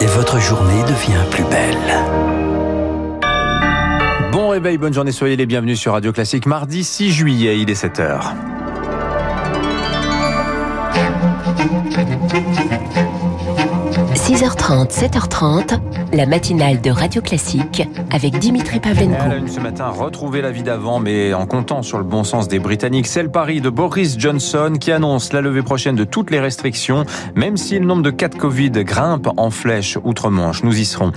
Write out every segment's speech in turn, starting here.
Et votre journée devient plus belle. Bon réveil, bonne journée, soyez les bienvenus sur Radio Classique. Mardi 6 juillet, il est 7h. 6h30, 7h30, la matinale de Radio Classique avec Dimitri Pavlenko. À la une ce matin, retrouver la vie d'avant, mais en comptant sur le bon sens des Britanniques. C'est le pari de Boris Johnson qui annonce la levée prochaine de toutes les restrictions, même si le nombre de cas de Covid grimpe en flèche outre-Manche. Nous y serons.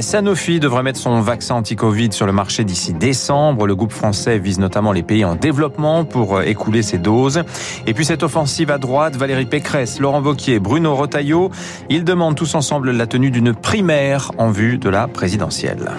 Sanofi devrait mettre son vaccin anti-Covid sur le marché d'ici décembre. Le groupe français vise notamment les pays en développement pour écouler ses doses. Et puis cette offensive à droite, Valérie Pécresse, Laurent Vauquier, Bruno Rotaillot, ils demandent tous ensemble la tenue d'une primaire en vue de la présidentielle.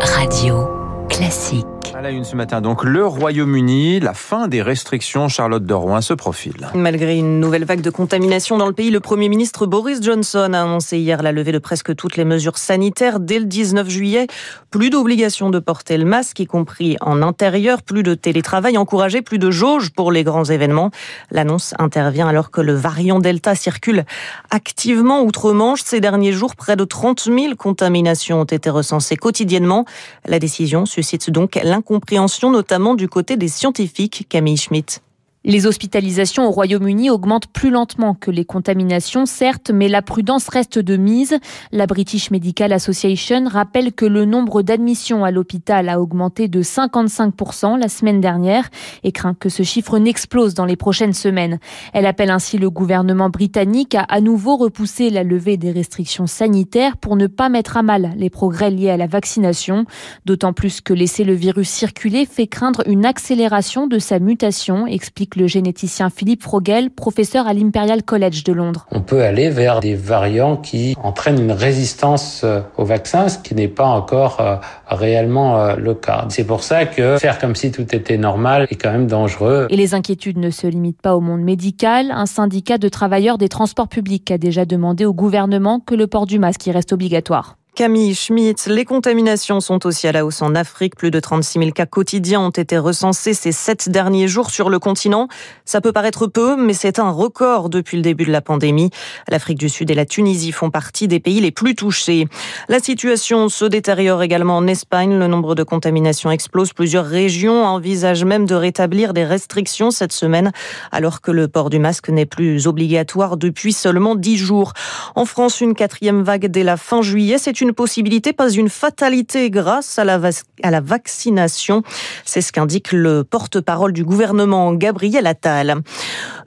Radio classique. À la une ce matin, donc, le Royaume-Uni, la fin des restrictions, Charlotte de Rouen se profile. Malgré une nouvelle vague de contamination dans le pays, le Premier ministre Boris Johnson a annoncé hier la levée de presque toutes les mesures sanitaires dès le 19 juillet. Plus d'obligation de porter le masque, y compris en intérieur, plus de télétravail encouragé, plus de jauges pour les grands événements. L'annonce intervient alors que le variant Delta circule activement outre-Manche. Ces derniers jours, près de 30 000 contaminations ont été recensées quotidiennement. La décision suscite donc l'incompréhension compréhension, notamment du côté des scientifiques, Camille Schmitt. Les hospitalisations au Royaume-Uni augmentent plus lentement que les contaminations, certes, mais la prudence reste de mise. La British Medical Association rappelle que le nombre d'admissions à l'hôpital a augmenté de 55% la semaine dernière et craint que ce chiffre n'explose dans les prochaines semaines. Elle appelle ainsi le gouvernement britannique à à nouveau repousser la levée des restrictions sanitaires pour ne pas mettre à mal les progrès liés à la vaccination, d'autant plus que laisser le virus circuler fait craindre une accélération de sa mutation, explique le généticien Philippe Frogel, professeur à l'Imperial College de Londres. On peut aller vers des variants qui entraînent une résistance euh, au vaccin, ce qui n'est pas encore euh, réellement euh, le cas. C'est pour ça que faire comme si tout était normal est quand même dangereux. Et les inquiétudes ne se limitent pas au monde médical. Un syndicat de travailleurs des transports publics a déjà demandé au gouvernement que le port du masque y reste obligatoire. Camille Schmitt, les contaminations sont aussi à la hausse en Afrique. Plus de 36 000 cas quotidiens ont été recensés ces sept derniers jours sur le continent. Ça peut paraître peu, mais c'est un record depuis le début de la pandémie. L'Afrique du Sud et la Tunisie font partie des pays les plus touchés. La situation se détériore également en Espagne. Le nombre de contaminations explose. Plusieurs régions envisagent même de rétablir des restrictions cette semaine, alors que le port du masque n'est plus obligatoire depuis seulement dix jours. En France, une quatrième vague dès la fin juillet. C'est une possibilité, pas une fatalité grâce à la, à la vaccination. C'est ce qu'indique le porte-parole du gouvernement, Gabriel Attal.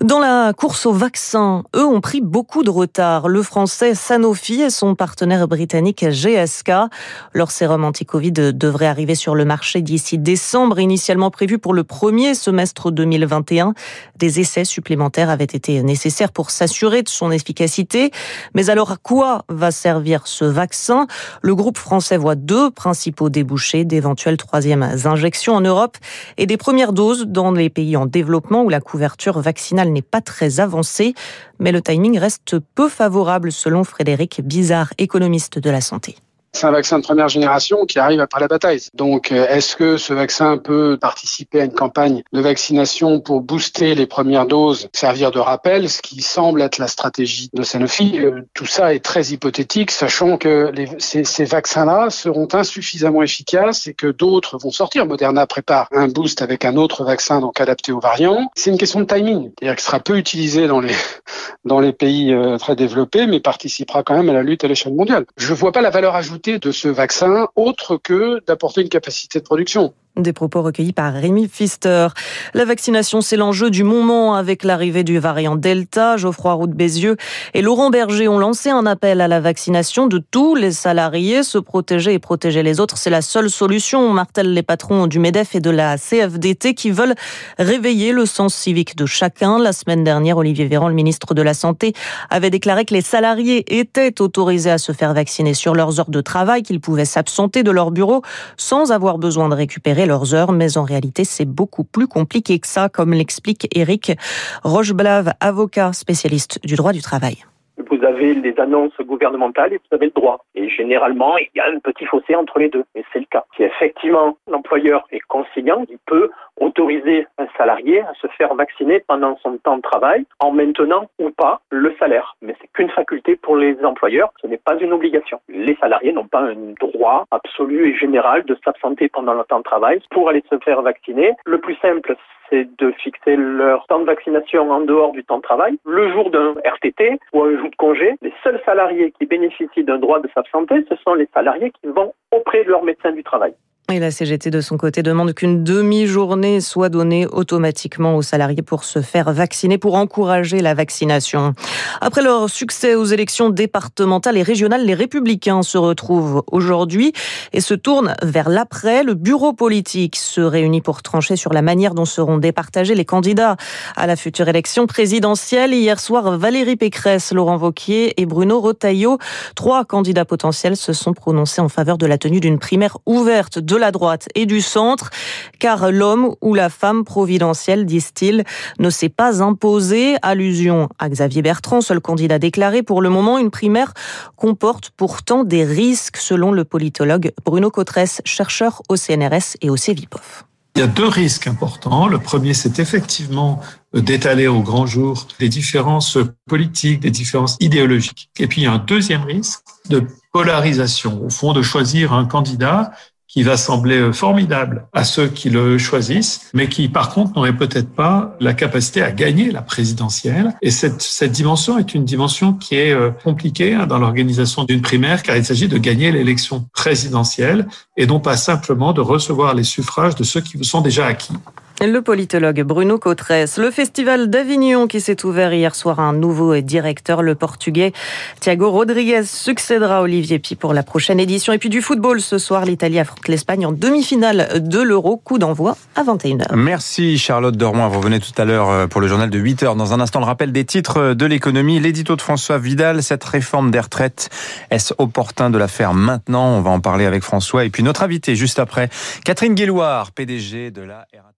Dans la course au vaccin, eux ont pris beaucoup de retard. Le français Sanofi et son partenaire britannique GSK. Leur sérum anti-Covid devrait arriver sur le marché d'ici décembre, initialement prévu pour le premier semestre 2021. Des essais supplémentaires avaient été nécessaires pour s'assurer de son efficacité. Mais alors à quoi va servir ce vaccin? Le groupe français voit deux principaux débouchés d'éventuelles troisièmes injections en Europe et des premières doses dans les pays en développement où la couverture vaccinale n'est pas très avancée, mais le timing reste peu favorable selon Frédéric Bizarre, économiste de la santé. C'est un vaccin de première génération qui arrive après la bataille. Donc, euh, est-ce que ce vaccin peut participer à une campagne de vaccination pour booster les premières doses, servir de rappel, ce qui semble être la stratégie de Sanofi? Euh, Tout ça est très hypothétique, sachant que ces vaccins-là seront insuffisamment efficaces et que d'autres vont sortir. Moderna prépare un boost avec un autre vaccin donc adapté aux variants. C'est une question de timing, c'est-à-dire qu'il sera peu utilisé dans les dans les pays euh, très développés, mais participera quand même à la lutte à l'échelle mondiale. Je vois pas la valeur ajoutée de ce vaccin autre que d'apporter une capacité de production. Des propos recueillis par Rémi Pfister. La vaccination, c'est l'enjeu du moment avec l'arrivée du variant Delta. Geoffroy Roux de Bézieux et Laurent Berger ont lancé un appel à la vaccination de tous les salariés. Se protéger et protéger les autres, c'est la seule solution, martèlent les patrons du MEDEF et de la CFDT qui veulent réveiller le sens civique de chacun. La semaine dernière, Olivier Véran, le ministre de la Santé, avait déclaré que les salariés étaient autorisés à se faire vacciner sur leurs heures de travail, qu'ils pouvaient s'absenter de leur bureau sans avoir besoin de récupérer leurs heures, mais en réalité, c'est beaucoup plus compliqué que ça, comme l'explique Eric Rocheblave, avocat spécialiste du droit du travail. Vous avez les annonces gouvernementales et vous avez le droit. Et généralement, il y a un petit fossé entre les deux. Et c'est le cas. Si effectivement l'employeur est conciliant, il peut autoriser un salarié à se faire vacciner pendant son temps de travail en maintenant ou pas le salaire. Mais c'est qu'une faculté pour les employeurs, ce n'est pas une obligation. Les salariés n'ont pas un droit absolu et général de s'absenter pendant le temps de travail pour aller se faire vacciner. Le plus simple, c'est de fixer leur temps de vaccination en dehors du temps de travail. Le jour d'un RTT ou un jour de congé, les seuls salariés qui bénéficient d'un droit de s'absenter, ce sont les salariés qui vont auprès de leur médecin du travail. Et la CGT de son côté demande qu'une demi-journée soit donnée automatiquement aux salariés pour se faire vacciner, pour encourager la vaccination. Après leur succès aux élections départementales et régionales, les républicains se retrouvent aujourd'hui et se tournent vers l'après. Le bureau politique se réunit pour trancher sur la manière dont seront départagés les candidats à la future élection présidentielle. Hier soir, Valérie Pécresse, Laurent Vauquier et Bruno Rotaillot, trois candidats potentiels, se sont prononcés en faveur de la tenue d'une primaire ouverte la droite et du centre, car l'homme ou la femme providentielle, disent-ils, ne s'est pas imposé. Allusion à Xavier Bertrand, seul candidat déclaré. Pour le moment, une primaire comporte pourtant des risques, selon le politologue Bruno Cotresse, chercheur au CNRS et au CEVIPOF. Il y a deux risques importants. Le premier, c'est effectivement d'étaler au grand jour les différences politiques, des différences idéologiques. Et puis, il y a un deuxième risque de polarisation, au fond, de choisir un candidat qui va sembler euh, formidable à ceux qui le choisissent, mais qui par contre n'aurait peut-être pas la capacité à gagner la présidentielle. Et cette, cette dimension est une dimension qui est euh, compliquée hein, dans l'organisation d'une primaire, car il s'agit de gagner l'élection présidentielle et non pas simplement de recevoir les suffrages de ceux qui vous sont déjà acquis. Le politologue Bruno Cotresse. Le festival d'Avignon qui s'est ouvert hier soir à un nouveau directeur, le portugais Thiago Rodriguez, succédera à Olivier Pi pour la prochaine édition. Et puis du football, ce soir, l'Italie affronte l'Espagne en demi-finale de l'Euro. Coup d'envoi à 21h. Merci Charlotte Dormois. Vous revenez tout à l'heure euh, pour le journal de 8h. Dans un instant, le rappel des titres de l'économie. L'édito de François Vidal, cette réforme des retraites, est-ce opportun de la faire maintenant? On va en parler avec François. Et puis notre invité juste après, Catherine Guéloire, PDG de la RATP.